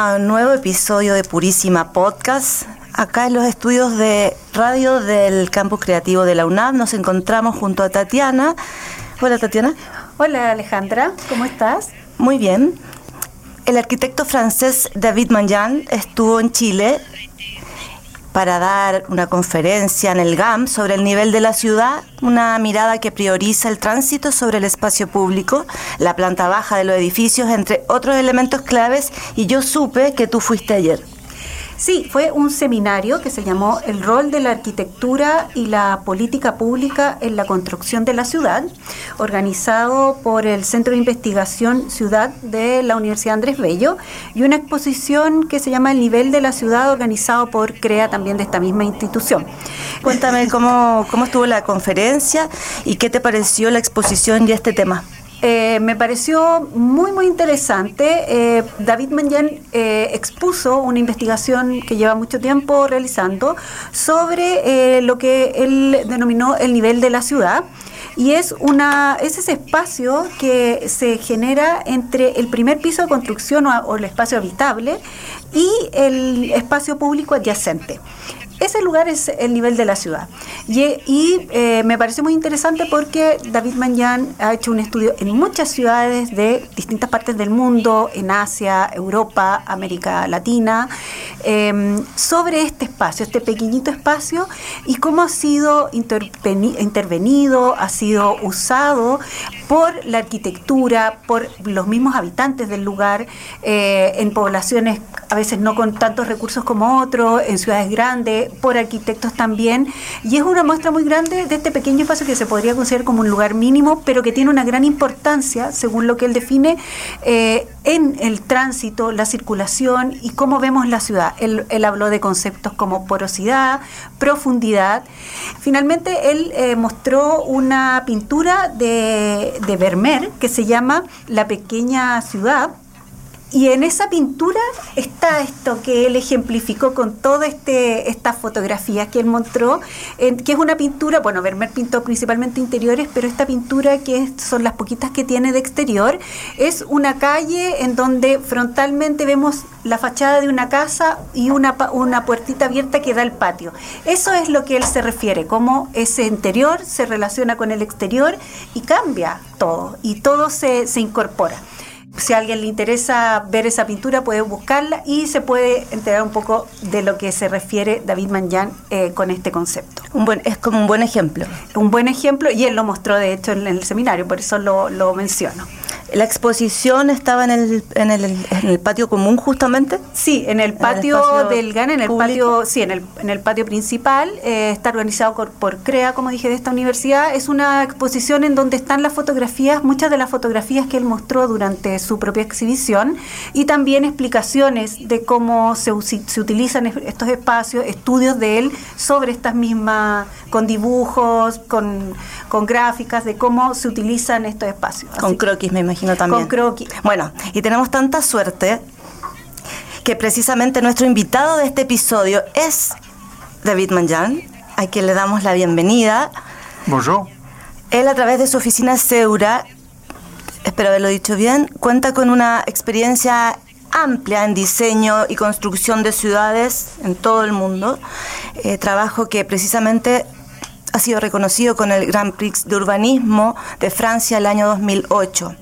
a un nuevo episodio de Purísima Podcast. Acá en los estudios de radio del Campus Creativo de la UNAM nos encontramos junto a Tatiana. Hola Tatiana. Hola Alejandra, ¿cómo estás? Muy bien. El arquitecto francés David Manjan estuvo en Chile para dar una conferencia en el GAM sobre el nivel de la ciudad, una mirada que prioriza el tránsito sobre el espacio público, la planta baja de los edificios, entre otros elementos claves, y yo supe que tú fuiste ayer. Sí, fue un seminario que se llamó El rol de la arquitectura y la política pública en la construcción de la ciudad, organizado por el Centro de Investigación Ciudad de la Universidad Andrés Bello, y una exposición que se llama El nivel de la ciudad, organizado por CREA también de esta misma institución. Cuéntame cómo, cómo estuvo la conferencia y qué te pareció la exposición y este tema. Eh, me pareció muy, muy interesante. Eh, David Manjan eh, expuso una investigación que lleva mucho tiempo realizando sobre lo que él denominó el nivel de la ciudad. Y es, una, es ese espacio que se genera entre el primer piso de construcción o el espacio habitable y el espacio público adyacente. Ese lugar es el nivel de la ciudad. Y, eh, me parece muy interesante porque David Manjan ha hecho un estudio en muchas ciudades de distintas partes del mundo, en Asia, Europa, América Latina, em, sobre este espacio, este pequeñito espacio, y cómo ha sido intervenido, ha sido usado por la arquitectura, por los mismos habitantes del lugar, eh, en poblaciones a veces no con tantos recursos como otros, en ciudades grandes, por arquitectos también, y es una muestra muy grande de este pequeño espacio que se podría considerar como un lugar mínimo, pero que tiene una gran importancia, según lo que él define, eh, en el tránsito, la circulación y cómo vemos la ciudad. Él, habló de conceptos como porosidad, profundidad. Finalmente, él eh, mostró una pintura de, de Vermeer que se llama La pequeña ciudad y en esa pintura está esto que él ejemplificó con todas este, estas fotografías que él mostró, que es una pintura, bueno, Vermeer pintó principalmente interiores, pero esta pintura, que son las poquitas que tiene de exterior, es una calle en donde frontalmente vemos la fachada de una casa y una, una puertita abierta que da al patio. Eso es lo que él se refiere, cómo ese interior se relaciona con el exterior y cambia todo, y todo se, se incorpora si a alguien le interesa ver esa pintura, puede buscarla y se puede enterar un poco de lo que se refiere David Manjan eh, con este concepto. Un buen, es como un buen ejemplo. Un buen ejemplo y él lo mostró de hecho en el seminario, por eso lo, lo menciono. ¿La exposición estaba en el, en el, en el patio común justamente? Sí, en el patio del GAN, en el patio, sí, en el, en el patio principal, eh, está organizado por, CREA, como dije, de esta universidad. Es una exposición en donde están las fotografías, muchas de las fotografías que él mostró durante su propia exhibición, y también explicaciones de cómo se, se utilizan estos espacios, estudios de él sobre estas mismas, con dibujos, con, con gráficas, de cómo se utilizan estos espacios. Con croquis, me imagino también. Con Bueno, y tenemos tanta suerte que precisamente nuestro invitado de este episodio es David Manjan, a quien le damos la bienvenida. Bonjour. Él a través de su oficina Seura, espero haberlo dicho bien, cuenta con una experiencia amplia en diseño y construcción de ciudades en todo el mundo, eh, trabajo que precisamente ha sido reconocido con el Grand Prix de Urbanismo de Francia el año 2008.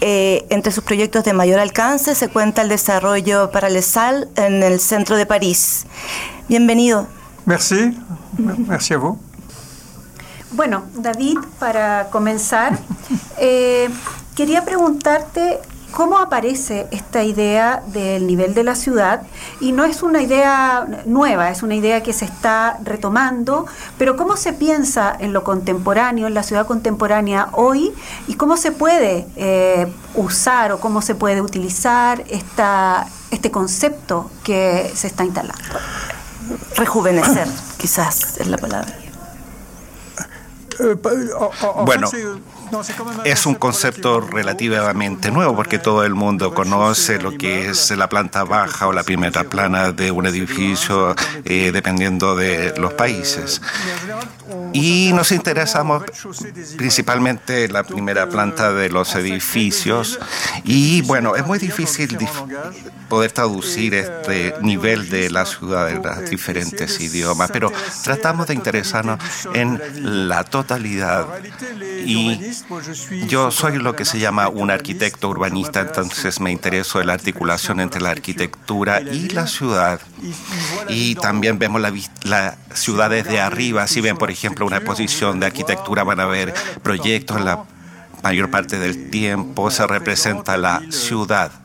Eh, entre sus proyectos de mayor alcance se cuenta el desarrollo para Sal en el centro de París. Bienvenido. Merci, merci a vous. Bueno, David, para comenzar, eh, quería preguntarte cómo aparece esta idea del nivel de la ciudad y no es una idea nueva, es una idea que se está retomando, pero cómo se piensa en lo contemporáneo, en la ciudad contemporánea hoy y cómo se puede eh, usar o cómo se puede utilizar esta, este concepto que se está instalando. Rejuvenecer, quizás es la palabra. Euh, Bueno, es un concepto relativamente nuevo porque todo el mundo conoce lo que es la planta baja o la primera plana de un edificio eh, dependiendo de los países. Y nos interesamos principalmente en la primera planta de los edificios. Y bueno, es muy difícil poder traducir este nivel de la ciudad en los diferentes idiomas, pero tratamos de interesarnos en la totalidad y yo soy lo que se llama un arquitecto urbanista, entonces me intereso en la articulación entre la arquitectura y la ciudad. Y también vemos la, la ciudad desde arriba. Si ven, por ejemplo, una exposición de arquitectura, van a ver proyectos en la mayor parte del tiempo. Se representa la ciudad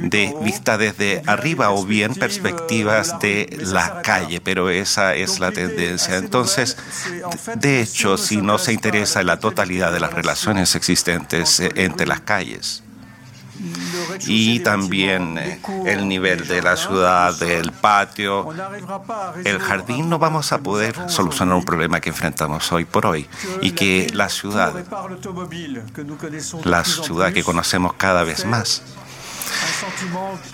de vista desde arriba o bien perspectivas de la calle, pero esa es la tendencia. Entonces, de hecho, si no se interesa en la totalidad de las relaciones existentes eh, entre las calles, y también eh, el nivel de la ciudad, del patio, el jardín, no vamos a poder solucionar un problema que enfrentamos hoy por hoy y que la ciudad, la ciudad que conocemos cada vez más,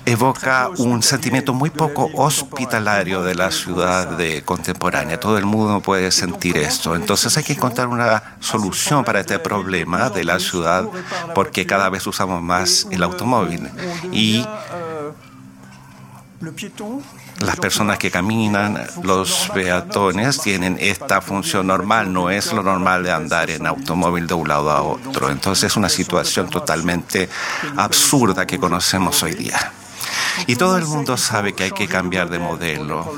evoca un sentimiento muy poco hospitalario de la ciudad contemporánea. Todo el mundo puede sentir esto. Entonces hay que encontrar una solución para este problema de la ciudad porque cada vez usamos más el automóvil. Y las personas que caminan, los peatones, tienen esta función normal, no es lo normal de andar en automóvil de un lado a otro. Entonces es una situación totalmente absurda que conocemos hoy día. Y todo el mundo sabe que hay que cambiar de modelo.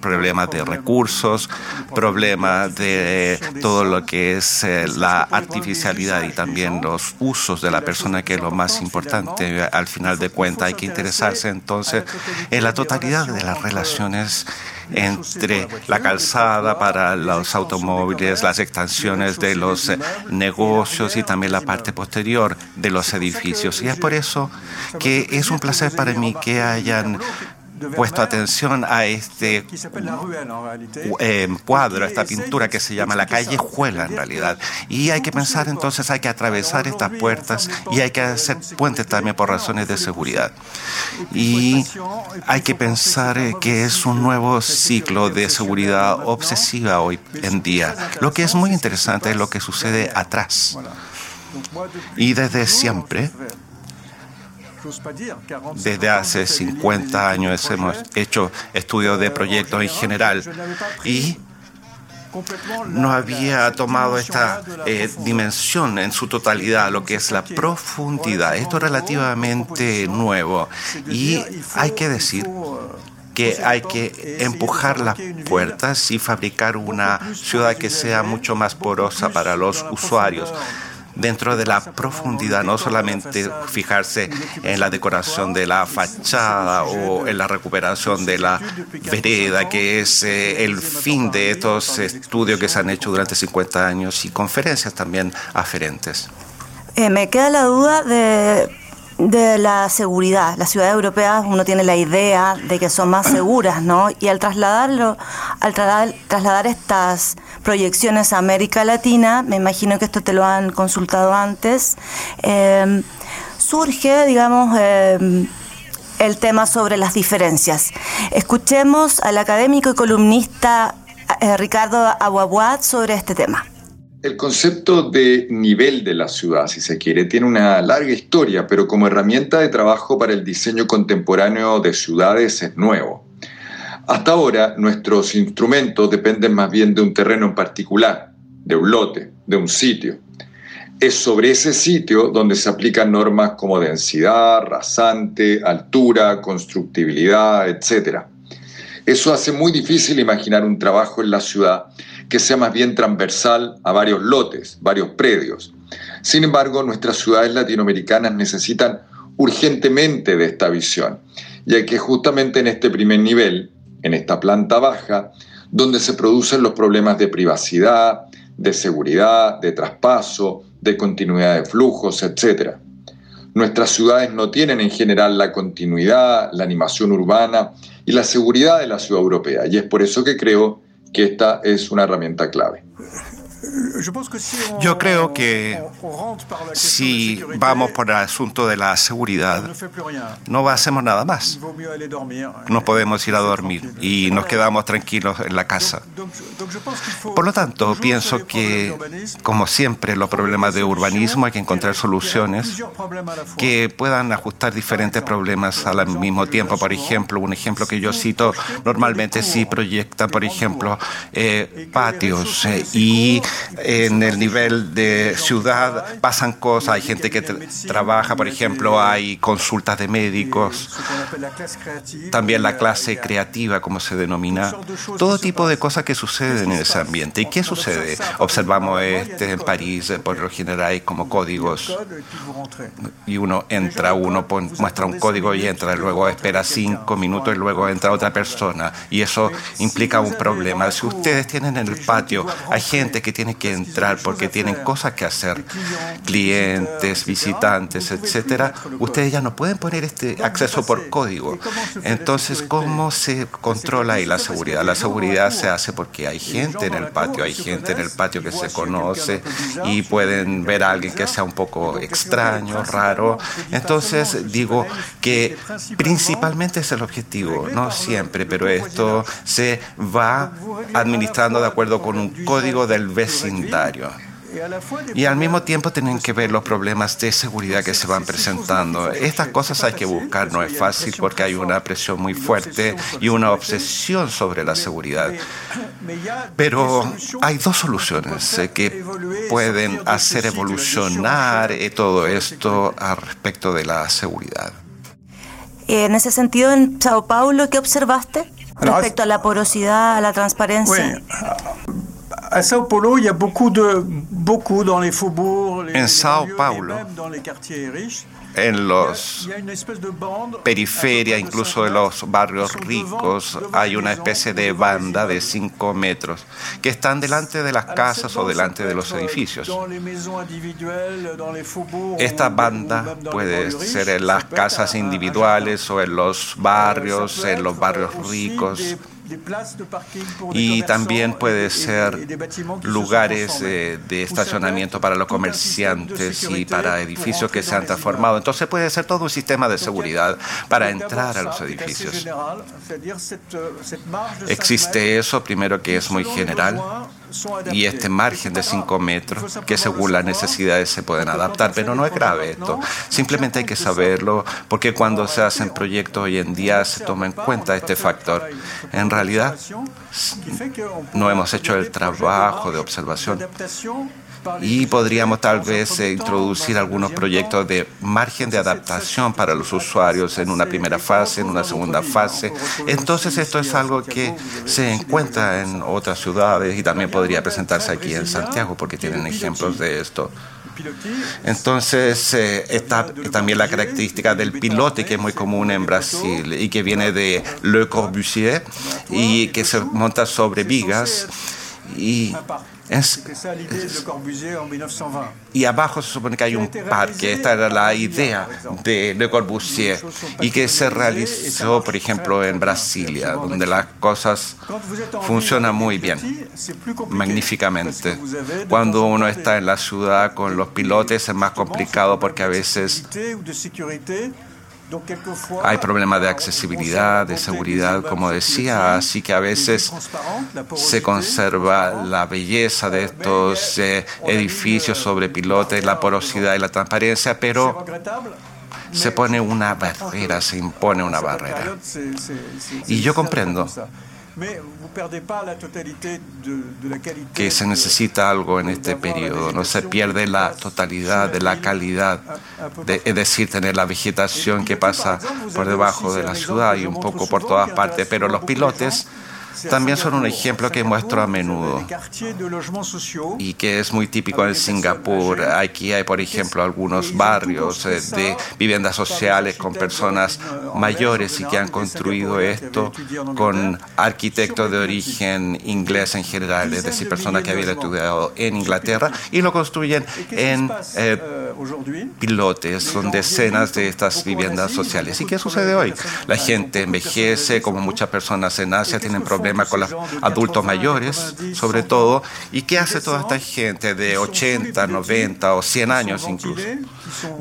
Problemas de recursos, problemas de todo lo que es eh, la artificialidad y también los usos de la persona, que es lo más importante. Al final de cuentas, hay que interesarse entonces en la totalidad de las relaciones entre la calzada para los automóviles, las extensiones de los eh, negocios y también la parte posterior de los edificios. Y es por eso que es un placer para mí que hayan puesto atención a este eh, cuadro, a esta pintura que se llama La callejuela en realidad. Y hay que pensar entonces, hay que atravesar estas puertas y hay que hacer puentes también por razones de seguridad. Y hay que pensar eh, que es un nuevo ciclo de seguridad obsesiva hoy en día. Lo que es muy interesante es lo que sucede atrás. Y desde siempre, desde hace 50 años hemos hecho estudios de proyectos en general y no había tomado esta eh, dimensión en su totalidad, lo que es la profundidad. Esto es relativamente nuevo y hay que decir que hay que empujar las puertas y fabricar una ciudad que sea mucho más porosa para los usuarios dentro de la profundidad, no solamente fijarse en la decoración de la fachada o en la recuperación de la vereda, que es eh, el fin de estos estudios que se han hecho durante 50 años y conferencias también aferentes. Eh, me queda la duda de de la seguridad. Las ciudades europeas uno tiene la idea de que son más seguras, ¿no? Y al trasladarlo, al trasladar, estas proyecciones a América Latina, me imagino que esto te lo han consultado antes, eh, surge, digamos, eh, el tema sobre las diferencias. Escuchemos al académico y columnista eh, Ricardo Aguabuat sobre este tema. El concepto de nivel de la ciudad, si se quiere, tiene una larga historia, pero como herramienta de trabajo para el diseño contemporáneo de ciudades es nuevo. Hasta ahora, nuestros instrumentos dependen más bien de un terreno en particular, de un lote, de un sitio. Es sobre ese sitio donde se aplican normas como densidad, rasante, altura, constructibilidad, etc. Eso hace muy difícil imaginar un trabajo en la ciudad que sea más bien transversal a varios lotes, varios predios. Sin embargo, nuestras ciudades latinoamericanas necesitan urgentemente de esta visión, ya que justamente en este primer nivel, en esta planta baja, donde se producen los problemas de privacidad, de seguridad, de traspaso, de continuidad de flujos, etc. Nuestras ciudades no tienen en general la continuidad, la animación urbana y la seguridad de la ciudad europea, y es por eso que creo que esta es una herramienta clave. Yo creo que si vamos por el asunto de la seguridad, no hacemos nada más. No podemos ir a dormir y nos quedamos tranquilos en la casa. Por lo tanto, pienso que, como siempre, los problemas de urbanismo hay que encontrar soluciones que puedan ajustar diferentes problemas al mismo tiempo. Por ejemplo, un ejemplo que yo cito, normalmente si proyectan, por ejemplo, eh, patios eh, y en el nivel de ciudad pasan cosas, hay gente que trabaja, por ejemplo, hay consultas de médicos, también la clase creativa, como se denomina, todo tipo de cosas que suceden en ese ambiente. ¿Y qué sucede? Observamos este en París, por lo general hay como códigos y uno entra, uno muestra un código y entra, luego espera cinco minutos y luego entra otra persona y eso implica un problema. Si ustedes tienen en el patio, hay gente que tiene que entrar porque tienen cosas que hacer, clientes, visitantes, etcétera, ustedes ya no pueden poner este acceso por código. Entonces, ¿cómo se controla ahí la seguridad? La seguridad se hace porque hay gente en el patio, hay gente en el patio que se conoce y pueden ver a alguien que sea un poco extraño, raro. Entonces, digo que principalmente es el objetivo, no siempre, pero esto se va administrando de acuerdo con un código del vecindario y al mismo tiempo tienen que ver los problemas de seguridad que se van presentando. Estas cosas hay que buscar, no es fácil porque hay una presión muy fuerte y una obsesión sobre la seguridad. Pero hay dos soluciones eh, que pueden hacer evolucionar eh, todo esto al respecto de la seguridad. En ese sentido, en Sao Paulo, ¿qué observaste respecto a la porosidad, a la transparencia? En Sao Paulo, en los periferias, incluso en los barrios ricos, hay una especie de banda de 5 metros que están delante de las casas o delante de los edificios. Esta banda puede ser en las casas individuales o en los barrios, en los barrios ricos y también puede ser lugares de, estacionamiento para los comerciantes y para edificios que se han transformado. Entonces puede ser todo un sistema de seguridad para entrar a los edificios. Existe eso, primero que es muy general, y este margen de 5 metros que según las necesidades se pueden adaptar, pero no es grave esto. Simplemente hay que saberlo porque cuando se hacen proyectos hoy en día se toma en cuenta este factor. En realidad no hemos hecho el trabajo de observación y podríamos tal vez eh, introducir algunos proyectos de margen de adaptación para los usuarios en una primera fase, en una segunda fase. Entonces esto es algo que se encuentra en otras ciudades y también podría presentarse aquí en Santiago porque tienen ejemplos de esto. Entonces eh, está también la característica del pilote que es muy común en Brasil y que viene de Le Corbusier y que se monta sobre vigas y y abajo se supone que hay un parque, esta era la idea de Le Corbusier y que se realizó, por ejemplo, en Brasilia, donde las cosas funcionan muy bien, magníficamente. Cuando uno está en la ciudad con los pilotes es más complicado porque a veces hay problemas de accesibilidad, de seguridad, como decía, así que a veces se conserva la belleza de estos eh, edificios sobre pilotes, la porosidad y la transparencia, pero se pone una barrera, se impone una barrera. Y yo comprendo que se necesita algo en este periodo, no se pierde la totalidad de la calidad, es decir, tener la vegetación que pasa por debajo de la ciudad y un poco por todas partes, pero los pilotes también son un ejemplo que muestro a menudo y que es muy típico en Singapur. Aquí hay, por ejemplo, algunos barrios eh, de viviendas sociales con personas mayores y que han construido esto con arquitectos de origen inglés en general, es decir, personas que habían estudiado en Inglaterra y lo construyen en eh, pilotes, son decenas de estas viviendas sociales. ¿Y qué sucede hoy? La gente envejece, como muchas personas en Asia tienen problemas con los adultos mayores, sobre todo. ¿Y qué hace toda esta gente de 80, 90 o 100 años incluso?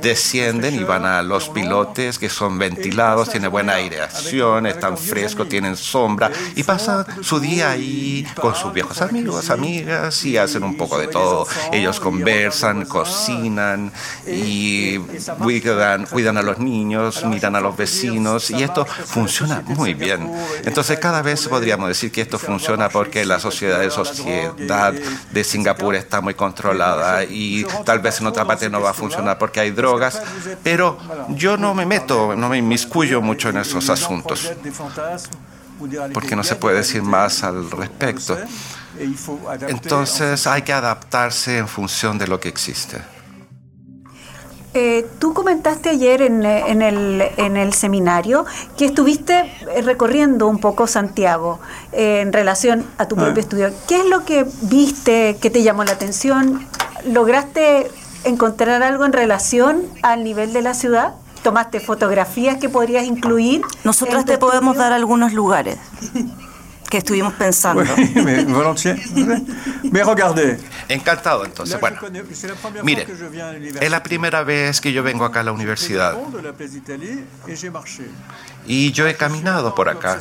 Descienden y van a los pilotes que son ventilados, tienen buena aireación, están frescos, tienen sombra y pasan su día ahí con sus viejos amigos, amigas y hacen un poco de todo. Ellos conversan, cocinan y cuidan, cuidan a los niños, miran a los vecinos y esto funciona muy bien. Entonces cada vez podríamos decir que esto funciona porque la sociedad de sociedad de Singapur está muy controlada y tal vez en otra parte no va a funcionar porque hay drogas, pero yo no me meto, no me inmiscuyo mucho en esos asuntos porque no se puede decir más al respecto. Entonces hay que adaptarse en función de lo que existe. Eh, tú comentaste ayer en, en, el, en, el, seminario que estuviste eh, recorriendo un poco Santiago eh, en relación a tu propio ah. estudio. ¿Qué es lo que viste que te llamó la atención? ¿Lograste encontrar algo en relación al nivel de la ciudad? ¿Tomaste fotografías que podrías incluir? Nosotras te podemos dar algunos lugares. que estuvimos pensando. Encantado, entonces. Bueno, mire, es la primera vez que yo vengo acá a la universidad. Y yo he caminado por acá.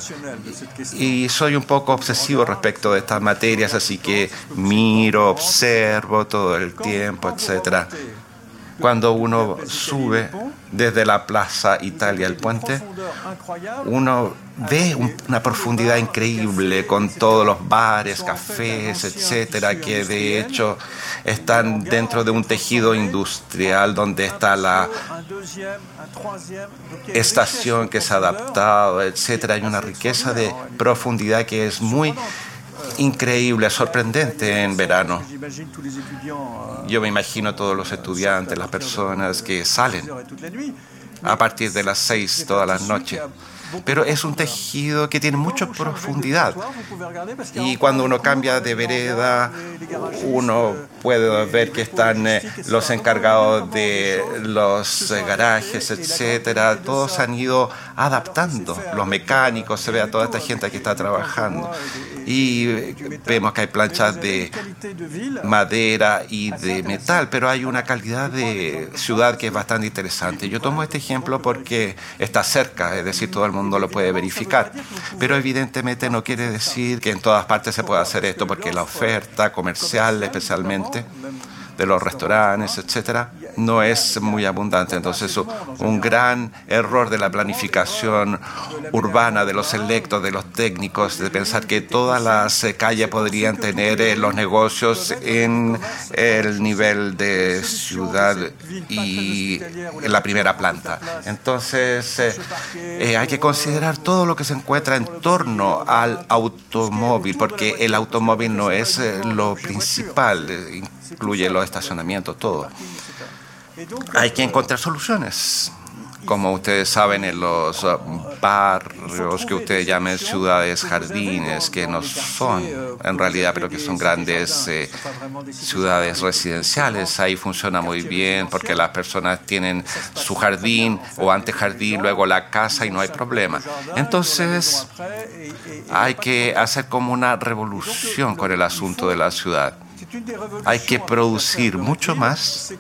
Y soy un poco obsesivo respecto de estas materias, así que miro, observo todo el tiempo, etcétera cuando uno sube desde la Plaza Italia al puente, uno ve una profundidad increíble con todos los bares, cafés, etcétera, que de hecho están dentro de un tejido industrial donde está la estación que se ha adaptado, etcétera. Hay una riqueza de profundidad que es muy increíble, sorprendente en verano. Yo me imagino todos los estudiantes, las personas que salen a partir de las seis todas las noches pero es un tejido que tiene mucha profundidad. Y cuando uno cambia de vereda, uno puede ver que están eh, los encargados de los eh, garajes, etcétera. Todos han ido adaptando. Los mecánicos, se ve a toda esta gente que está trabajando. Y vemos que hay planchas de madera y de metal, pero hay una calidad de ciudad que es bastante interesante. Yo tomo este ejemplo porque está cerca, es decir, todo el mundo mundo lo puede verificar. Pero evidentemente no quiere decir que en todas partes se pueda hacer esto, porque la oferta comercial especialmente de los restaurantes, etcétera, no es muy abundante. Entonces, un gran error de la planificación urbana de los electos, de los técnicos, de pensar que todas las eh, calles podrían tener eh, los negocios en el nivel de ciudad y en la primera planta. Entonces, eh, hay que considerar todo lo que se encuentra en torno al automóvil, porque el automóvil no es lo principal incluye los estacionamientos, todo. Hay que encontrar soluciones. Como ustedes saben, en los uh, barrios que ustedes llaman ciudades jardines, que no son en realidad, pero que son grandes eh, ciudades residenciales, ahí funciona muy bien porque las personas tienen su jardín o antejardín, luego la casa y no hay problema. Entonces, hay que hacer como una revolución con el asunto de la ciudad hay que producir mucho más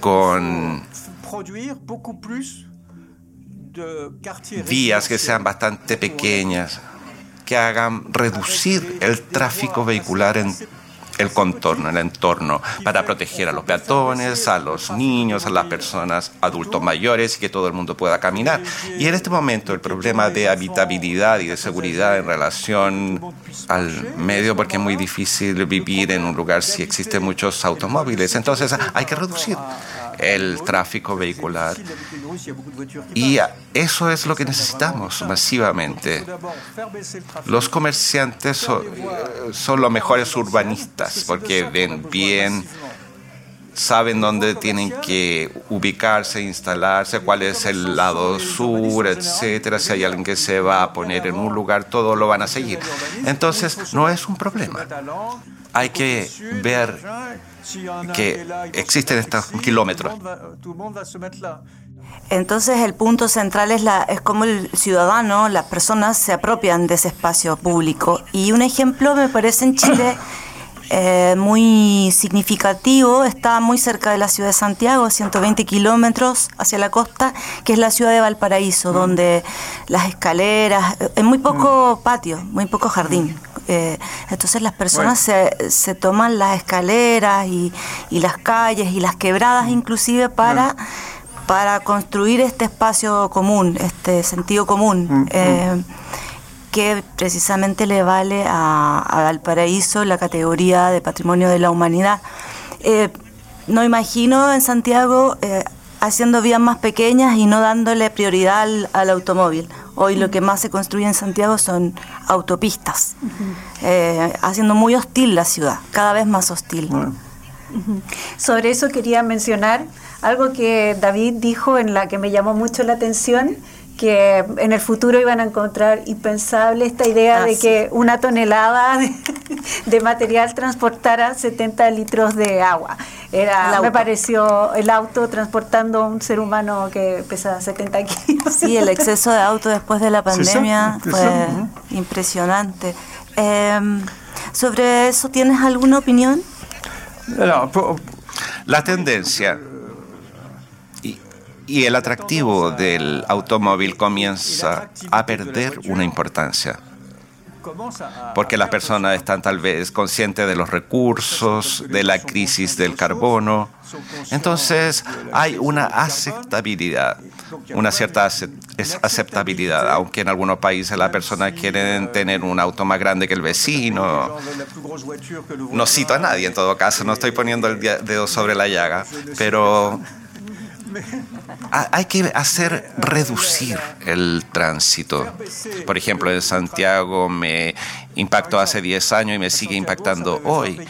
con vías que sean bastante pequeñas, que hagan reducir el tráfico vehicular en el contorno, el entorno, para proteger a los peatones, a los niños, a las personas adultos mayores y que todo el mundo pueda caminar. Y en este momento el problema de habitabilidad y de seguridad en relación al medio, porque es muy difícil vivir en un lugar si existen muchos automóviles. Entonces hay que reducir el tráfico vehicular. Y eso es lo que necesitamos masivamente. Los comerciantes son, son los mejores urbanistas porque ven bien saben dónde tienen que ubicarse, instalarse, cuál es el lado sur, etcétera. Si hay alguien que se va a poner en un lugar, todo lo van a seguir. Entonces, no es un problema. Hay que ver que existen estos kilómetros. Entonces el punto central es, la, es cómo el ciudadano, las personas se apropian de ese espacio público. Y un ejemplo me parece en Chile eh, muy significativo, está muy cerca de la ciudad de Santiago, 120 kilómetros hacia la costa, que es la ciudad de Valparaíso, donde las escaleras, en muy poco patio, muy poco jardín. Eh, entonces las personas se, se, toman las escaleras y, y, las calles y las quebradas inclusive para, para construir este espacio común, este sentido común. Mm, mm. Eh, que precisamente le vale a, Valparaíso la categoría de Patrimonio de la Humanidad. Eh, no imagino en Santiago haciendo vías más pequeñas y no dándole prioridad al automóvil. Hoy lo que más se construye en Santiago son autopistas, eh, haciendo muy hostil la ciudad, cada vez más hostil. Sobre eso quería mencionar algo que David dijo en la que me llamó mucho la atención, que en el futuro iban a encontrar impensable esta idea de que una tonelada de, material transportara 70 litros de agua. Era, me pareció el auto transportando un ser humano que pesa 70 kilos. Sí, el exceso de auto después de la pandemia fue impresionante. Em, ¿Sobre eso tienes alguna opinión? La tendencia y el atractivo del automóvil comienza a perder una importancia. Porque las personas están tal vez conscientes de los recursos, de la crisis del carbono. Entonces hay una aceptabilidad, una cierta aceptabilidad, aunque en algunos países las personas quieren tener un auto más grande que el vecino. No cito a nadie en todo caso, no estoy poniendo el dedo sobre la llaga, pero hay que hacer reducir el tránsito. Por ejemplo, en Santiago me impactó hace 10 años y me sigue impactando hoy,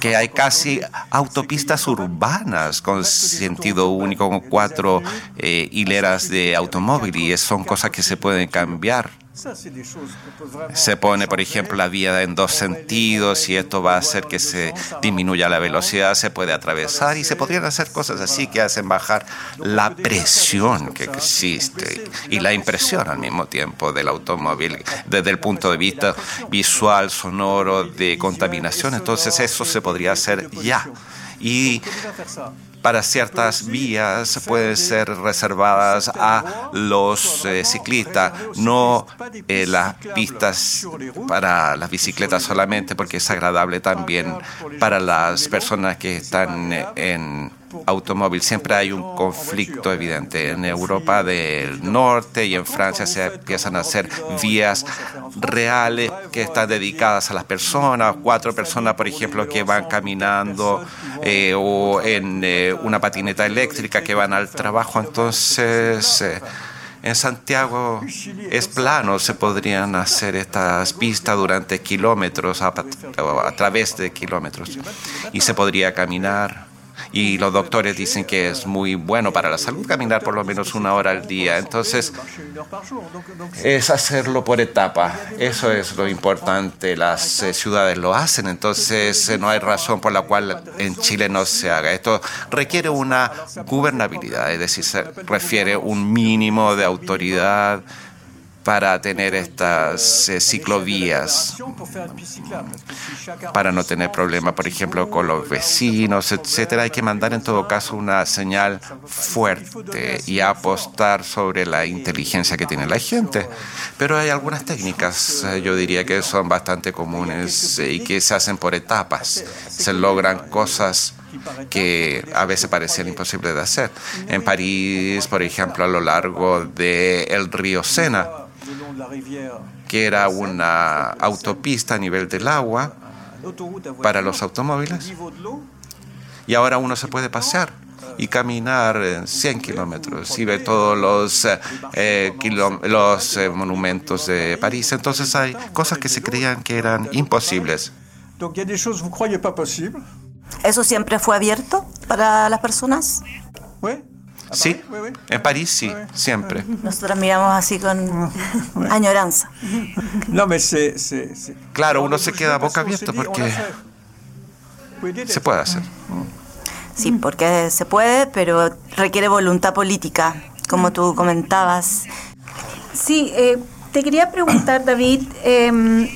que hay casi autopistas urbanas con sentido único, con cuatro eh, hileras de automóvil y son cosas que se pueden cambiar. Se pone, por ejemplo, la vía en dos sentidos y esto va a hacer que se disminuya la velocidad, se puede atravesar y se podrían hacer cosas así que hacen bajar la presión que existe y la impresión al mismo tiempo del automóvil desde el punto de vista visual, sonoro, de contaminación. Entonces eso se podría hacer ya. Y para ciertas vías pueden ser reservadas a los eh, ciclistas, no eh, las pistas para las bicicletas solamente, porque es agradable también para las personas que están en automóvil. Siempre hay un conflicto evidente. En Europa del Norte y en Francia se empiezan a hacer vías reales que están dedicadas a las personas, cuatro personas, por ejemplo, que van caminando eh, o en eh, una patineta eléctrica que van al trabajo. Entonces... Eh, en Santiago es plano, se podrían hacer estas pistas durante kilómetros, a, a través de kilómetros, y se podría caminar y los doctores dicen que es muy bueno para la salud caminar por lo menos una hora al día. Entonces, es hacerlo por etapa. Eso es lo importante. Las eh, ciudades lo hacen, entonces eh, no hay razón por la cual en Chile no se haga. Esto requiere una gubernabilidad, es decir, se refiere un mínimo de autoridad para tener estas eh, ciclovías, para no tener problemas, por ejemplo, con los vecinos, etcétera. Hay que mandar en todo caso una señal fuerte y apostar sobre la inteligencia que tiene la gente. Pero hay algunas técnicas, eh, yo diría que son bastante comunes eh, y que se hacen por etapas. Se logran cosas que a veces parecían imposibles de hacer. En París, por ejemplo, a lo largo del río Sena, que era una autopista a nivel del agua para los automóviles. Y ahora uno se puede pasear y caminar 100 kilómetros y ver todos los, eh, los eh, monumentos de París. Entonces hay cosas que se creían que eran imposibles. ¿Eso siempre fue abierto para las personas? Sí, en París sí, siempre. Nosotros miramos así con añoranza. Claro, uno se queda boca abierta porque se puede hacer. Sí, porque se puede, pero requiere voluntad política, como tú comentabas. Sí, eh, te quería preguntar, David, eh,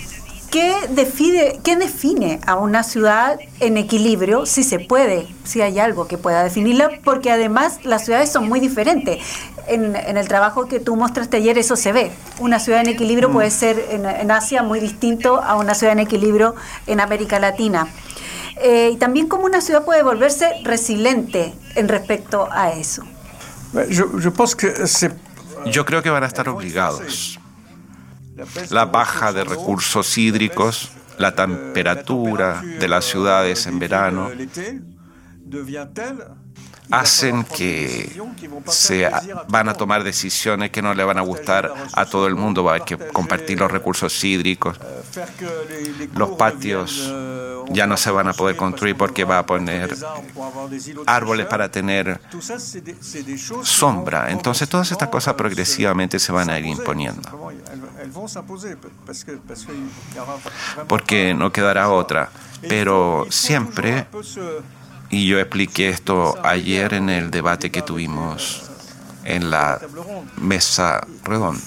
¿Qué define, ¿Qué define a una ciudad en equilibrio? Si se puede, si hay algo que pueda definirla, porque además las ciudades son muy diferentes. En, el trabajo que tú mostraste ayer eso se ve. Una ciudad en equilibrio puede mm. ser en, Asia muy distinto a una ciudad en equilibrio en América Latina. Eh, y también cómo una ciudad puede volverse resiliente en respecto a eso. Yo creo que van a estar obligados la baja de recursos hídricos, la temperatura de las ciudades en verano, hacen que se van a tomar decisiones que no le van a gustar a todo el mundo. Va a haber que compartir los recursos hídricos. Los patios ya no se van a poder construir porque va a poner árboles para tener sombra. Entonces todas estas cosas progresivamente se van a ir imponiendo. Porque no quedará otra. Pero siempre y yo expliqué esto ayer en el debate que tuvimos en la mesa redonda.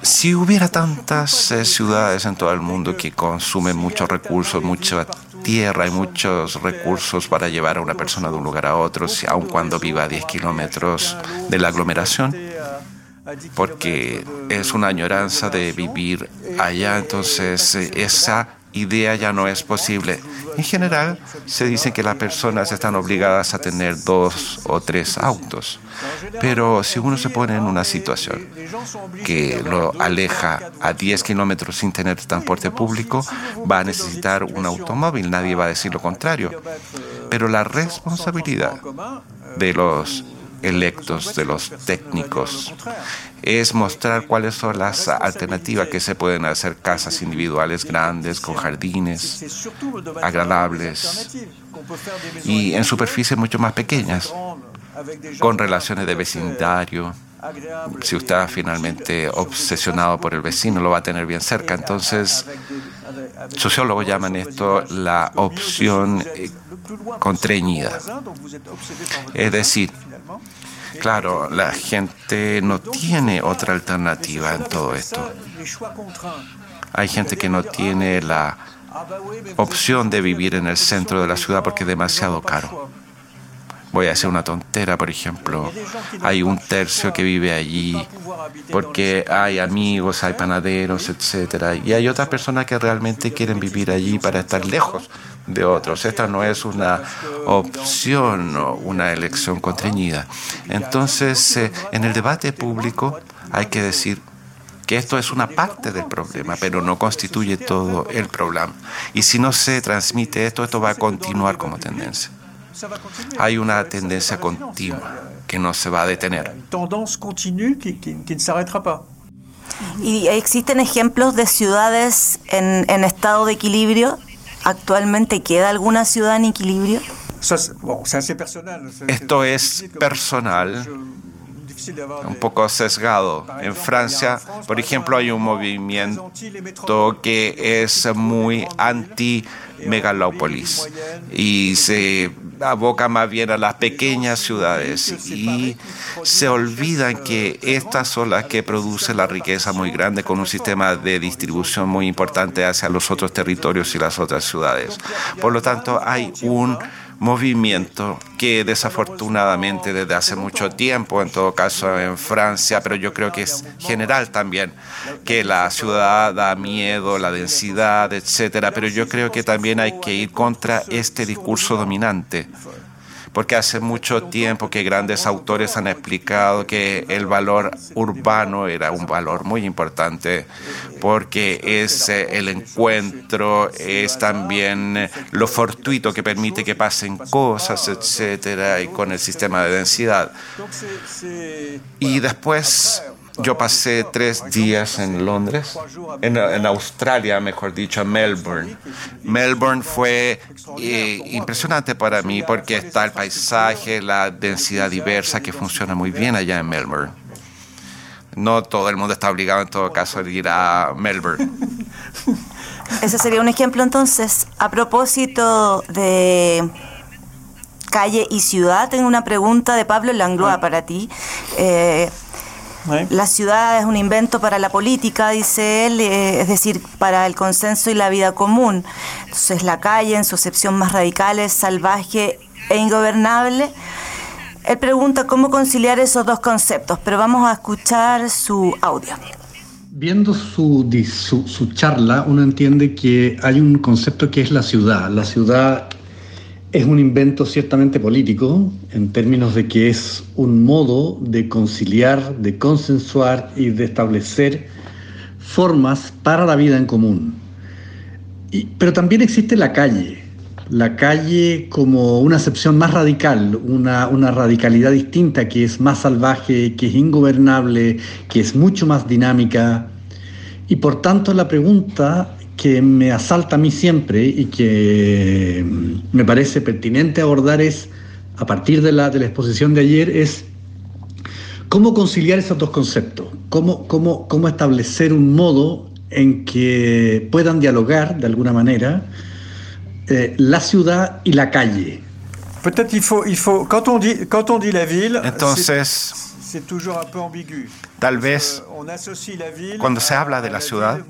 Si hubiera tantas eh, ciudades en todo el mundo que consumen muchos recursos, mucha tierra y muchos recursos para llevar a una persona de un lugar a otro, aun cuando viva a 10 kilómetros de la aglomeración, porque es una añoranza de vivir allá, entonces eh, esa idea ya no es posible. En general, se dice que las personas están obligadas a tener dos o tres autos. Pero si uno se pone en una situación que lo aleja a 10 kilómetros sin tener transporte público, va a necesitar un automóvil. Nadie va a decir lo contrario. Pero la responsabilidad de los electos, de los técnicos, es mostrar cuáles son las alternativas que se pueden hacer, casas individuales grandes, con jardines agradables y en superficies mucho más pequeñas, con relaciones de vecindario. Si usted está finalmente obsesionado por el vecino, lo va a tener bien cerca. Entonces, sociólogos llaman esto la opción eh, contrañida. Es decir, Claro, la gente no tiene otra alternativa en todo esto. Hay gente que no tiene la opción de vivir en el centro de la ciudad porque es demasiado caro. Voy a hacer una tontera, por ejemplo. Hay un tercio que vive allí porque hay amigos, hay panaderos, etcétera, y hay otras personas que realmente quieren vivir allí para estar lejos de otros. Esta no es una opción o una elección contrañida. Entonces, eh, en el debate público hay que decir que esto es una parte del problema, pero no constituye todo el problema. Y si no se transmite esto, esto va a continuar como tendencia. Hay una tendencia continua que no se va a detener. ¿Y existen ejemplos de ciudades en, en estado de equilibrio ¿Actualmente queda alguna ciudad en equilibrio? Esto es personal, un poco sesgado. En Francia, por ejemplo, hay un movimiento que es muy anti-megalópolis y se aboca más bien a las pequeñas ciudades y se olvidan que estas son las que producen la riqueza muy grande con un sistema de distribución muy importante hacia los otros territorios y las otras ciudades. Por lo tanto, hay un movimiento que desafortunadamente desde hace mucho tiempo, en todo caso en Francia, pero yo creo que es general también, que la ciudad da miedo, la densidad, etcétera, pero yo creo que también hay que ir contra este discurso dominante porque hace mucho tiempo que grandes autores han explicado que el valor urbano era un valor muy importante, porque es el encuentro, es también lo fortuito que permite que pasen cosas, etcétera, y con el sistema de densidad. Y después yo pasé tres días en Londres, en, Australia, mejor dicho, en Melbourne. Melbourne fue eh, impresionante para mí porque está el paisaje, la densidad diversa que funciona muy bien allá en Melbourne. No todo el mundo está obligado en todo caso a ir a Melbourne. Ese sería un ejemplo entonces. A propósito de calle y ciudad, tengo una pregunta de Pablo Langlois ah. para ti. Eh, la ciudad es un invento para la política, dice él, eh, es decir, para el consenso y la vida común. Entonces la calle, en su acepción más radical, es salvaje e ingobernable. Él pregunta cómo conciliar esos dos conceptos, pero vamos a escuchar su audio. Viendo su, su, su charla, uno entiende que hay un concepto que es la ciudad. La ciudad es un invento ciertamente político, en términos de que es un modo de conciliar, de consensuar y de establecer formas para la vida en común. pero también existe la calle, la calle como una acepción más radical, una, una radicalidad distinta que es más salvaje, que es ingobernable, que es mucho más dinámica. Y por tanto la pregunta que me asalta a mí siempre y que mm, me parece pertinente abordar es, a partir de la, de la exposición de ayer, es cómo conciliar esos dos conceptos, cómo, cómo, cómo establecer un modo en que puedan dialogar de alguna manera eh, la ciudad y la calle. Entonces, tal vez cuando se habla de la ciudad,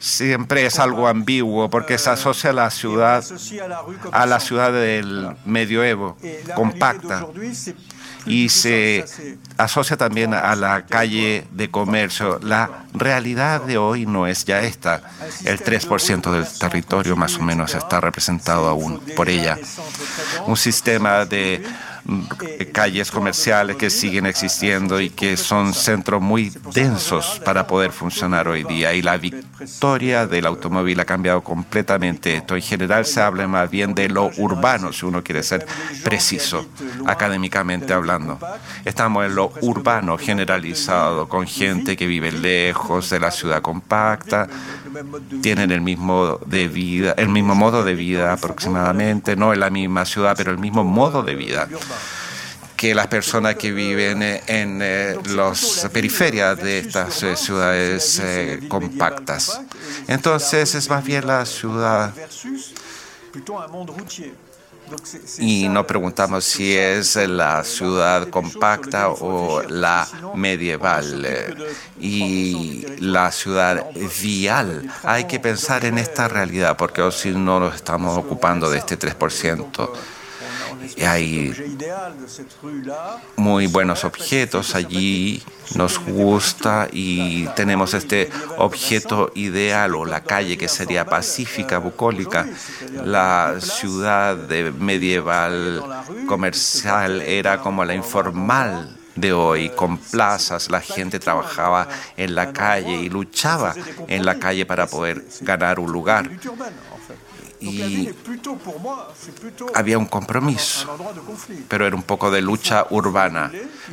siempre es algo ambiguo porque se asocia a la ciudad a la ciudad del medioevo, compacta. y se asocia también a la calle de comercio. La realidad de hoy no es ya esta. El 3% del territorio más o menos está representado aún por ella. Un sistema de calles comerciales que siguen existiendo y que son centros muy densos para poder funcionar hoy día. Y la victoria del automóvil ha cambiado completamente esto. En general se habla más bien de lo urbano, si uno quiere ser preciso, académicamente hablando. Estamos en lo urbano generalizado, con gente que vive lejos de la ciudad compacta, tienen el mismo de vida, el mismo modo de vida aproximadamente, no en la misma ciudad, pero el mismo modo de vida que las personas que viven en eh, las periferias de estas eh, ciudades eh, compactas. Entonces es más bien la ciudad y nos preguntamos si es la ciudad compacta o la medieval y la ciudad vial. Hay que pensar en esta realidad porque si no nos estamos ocupando de este 3% hay muy buenos objetos allí, nos gusta y tenemos este objeto ideal o la calle que sería pacífica, bucólica. La ciudad medieval comercial era como la informal de hoy, con plazas, la gente trabajaba en la calle y luchaba en la calle para poder ganar un lugar y había un compromiso, pero era un poco de lucha urbana.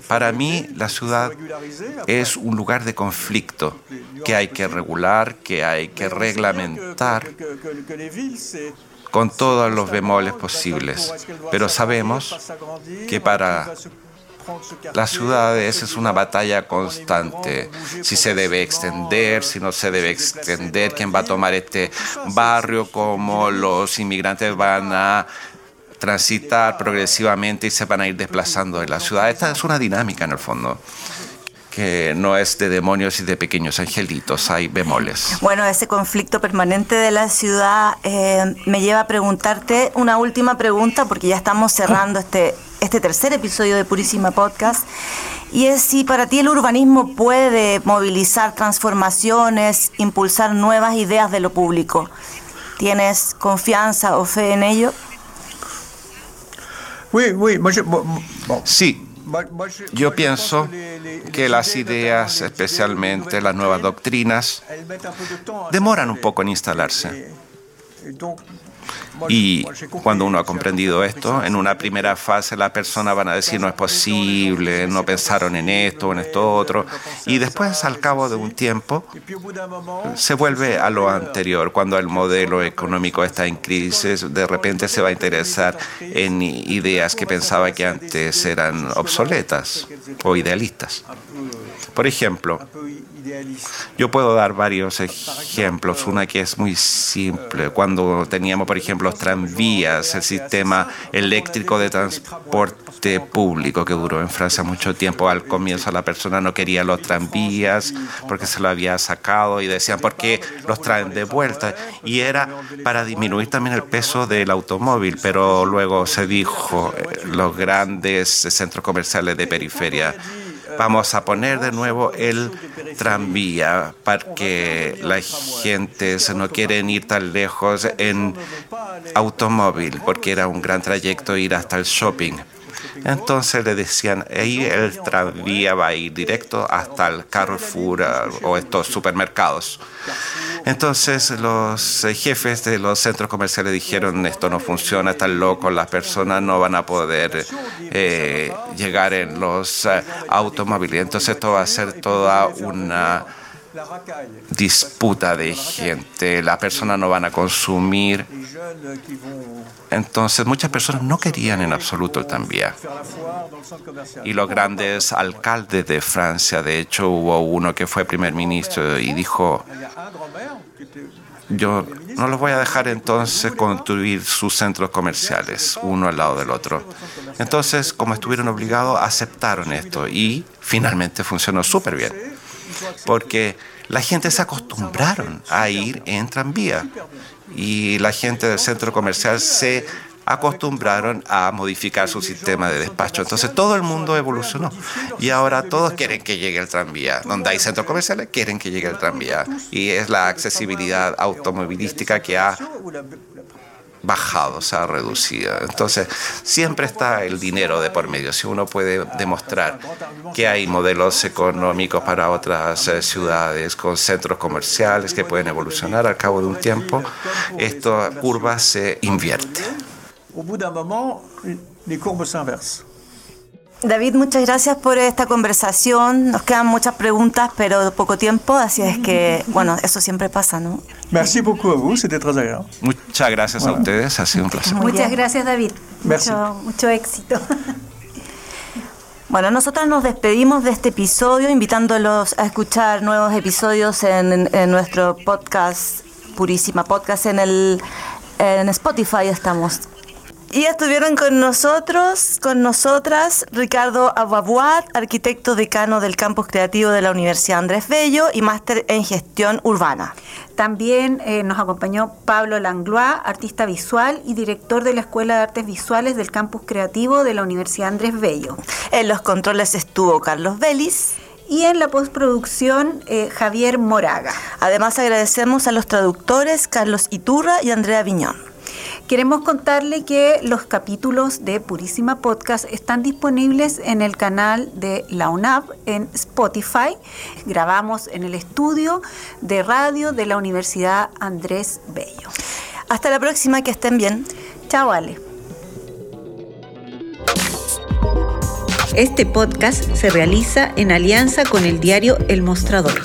Para mí la ciudad es un lugar de conflicto que hay que regular, que hay que reglamentar con todos los bemoles posibles. Pero sabemos que para las ciudades es una batalla constante. Si se debe extender, si no se debe extender, quién va a tomar este barrio, cómo los inmigrantes van a transitar progresivamente y se van a ir desplazando en la ciudad. Esta es una dinámica en el fondo que no es de demonios y de pequeños angelitos, hay bemoles. Bueno, ese conflicto permanente de la ciudad eh, me lleva a preguntarte una última pregunta, porque ya estamos cerrando este, este tercer episodio de Purísima Podcast, y es si para ti el urbanismo puede movilizar transformaciones, impulsar nuevas ideas de lo público. ¿Tienes confianza o fe en ello? Sí, yo pienso que las ideas, especialmente las nuevas doctrinas, demoran un poco en instalarse. Y cuando uno ha comprendido esto, en una primera fase la persona van a decir no es posible, no pensaron en esto, en esto otro. Y después, al cabo de un tiempo, se vuelve a lo anterior. Cuando el modelo económico está en crisis, de repente se va a interesar en ideas que pensaba que antes eran obsoletas o idealistas. Por ejemplo, yo puedo dar varios ejemplos. Una que es muy simple. Cuando teníamos, por ejemplo, los tranvías, el sistema eléctrico de transporte público que duró en Francia mucho tiempo. Al comienzo la persona no quería los tranvías porque se lo había sacado y decían, ¿por qué los traen de vuelta? Y era para disminuir también el peso del automóvil, pero luego se dijo, eh, los grandes centros comerciales de periferia Vamos a poner de nuevo el tranvía para que la gente no quiere ir tan lejos en automóvil, porque era un gran trayecto ir hasta el shopping. Entonces le decían, ahí el tranvía va a ir directo hasta el Carrefour eh, o estos supermercados. Entonces los eh, jefes de los centros comerciales dijeron, esto no funciona, está loco, las personas no van a poder eh, llegar en los automóviles. Entonces esto va a ser toda una disputa de gente, las personas no van a consumir. Entonces muchas personas no querían en absoluto el tranvía. Y los grandes alcaldes de Francia, de hecho hubo uno que fue primer ministro y dijo, yo no los voy a dejar entonces construir sus centros comerciales, uno al lado del otro. Entonces, como estuvieron obligados, aceptaron esto y finalmente funcionó súper bien porque la gente se acostumbraron a ir en tranvía y la gente del centro comercial se acostumbraron a modificar su sistema de despacho. Entonces todo el mundo evolucionó y ahora todos quieren que llegue el tranvía. Donde hay centros comerciales quieren que llegue el tranvía y es la accesibilidad automovilística que ha bajado, se ha reducido. Entonces, siempre está el dinero de por medio. Si uno puede demostrar que hay modelos económicos para otras eh, ciudades con centros comerciales que pueden evolucionar al cabo de un tiempo, esta curva se invierte. David, muchas gracias por esta conversación. Nos quedan muchas preguntas, pero poco tiempo, así es que, bueno, eso siempre pasa, ¿no? Merci beaucoup a vous, c'était très agréable. Muchas gracias a ustedes, ha sido un placer. Muchas gracias, David. Mucho, mucho éxito. Bueno, nosotros nos despedimos de este episodio, invitándolos a escuchar nuevos episodios en, en nuestro podcast, Purísima Podcast, en el en Spotify estamos. Y estuvieron con nosotros, con nosotras, Ricardo Ababuat, arquitecto decano del campus creativo de la Universidad Andrés Bello y máster en gestión urbana. También eh, nos acompañó Pablo Langlois, artista visual y director de la Escuela de Artes Visuales del campus creativo de la Universidad Andrés Bello. En los controles estuvo Carlos Vélez y en la postproducción eh, Javier Moraga. Además agradecemos a los traductores Carlos Iturra y Andrea Viñón. Queremos contarle que los capítulos de Purísima Podcast están disponibles en el canal de la UNAP en Spotify. Grabamos en el estudio de radio de la Universidad Andrés Bello. Hasta la próxima, que estén bien. Chao, Ale. Este podcast se realiza en alianza con el diario El Mostrador.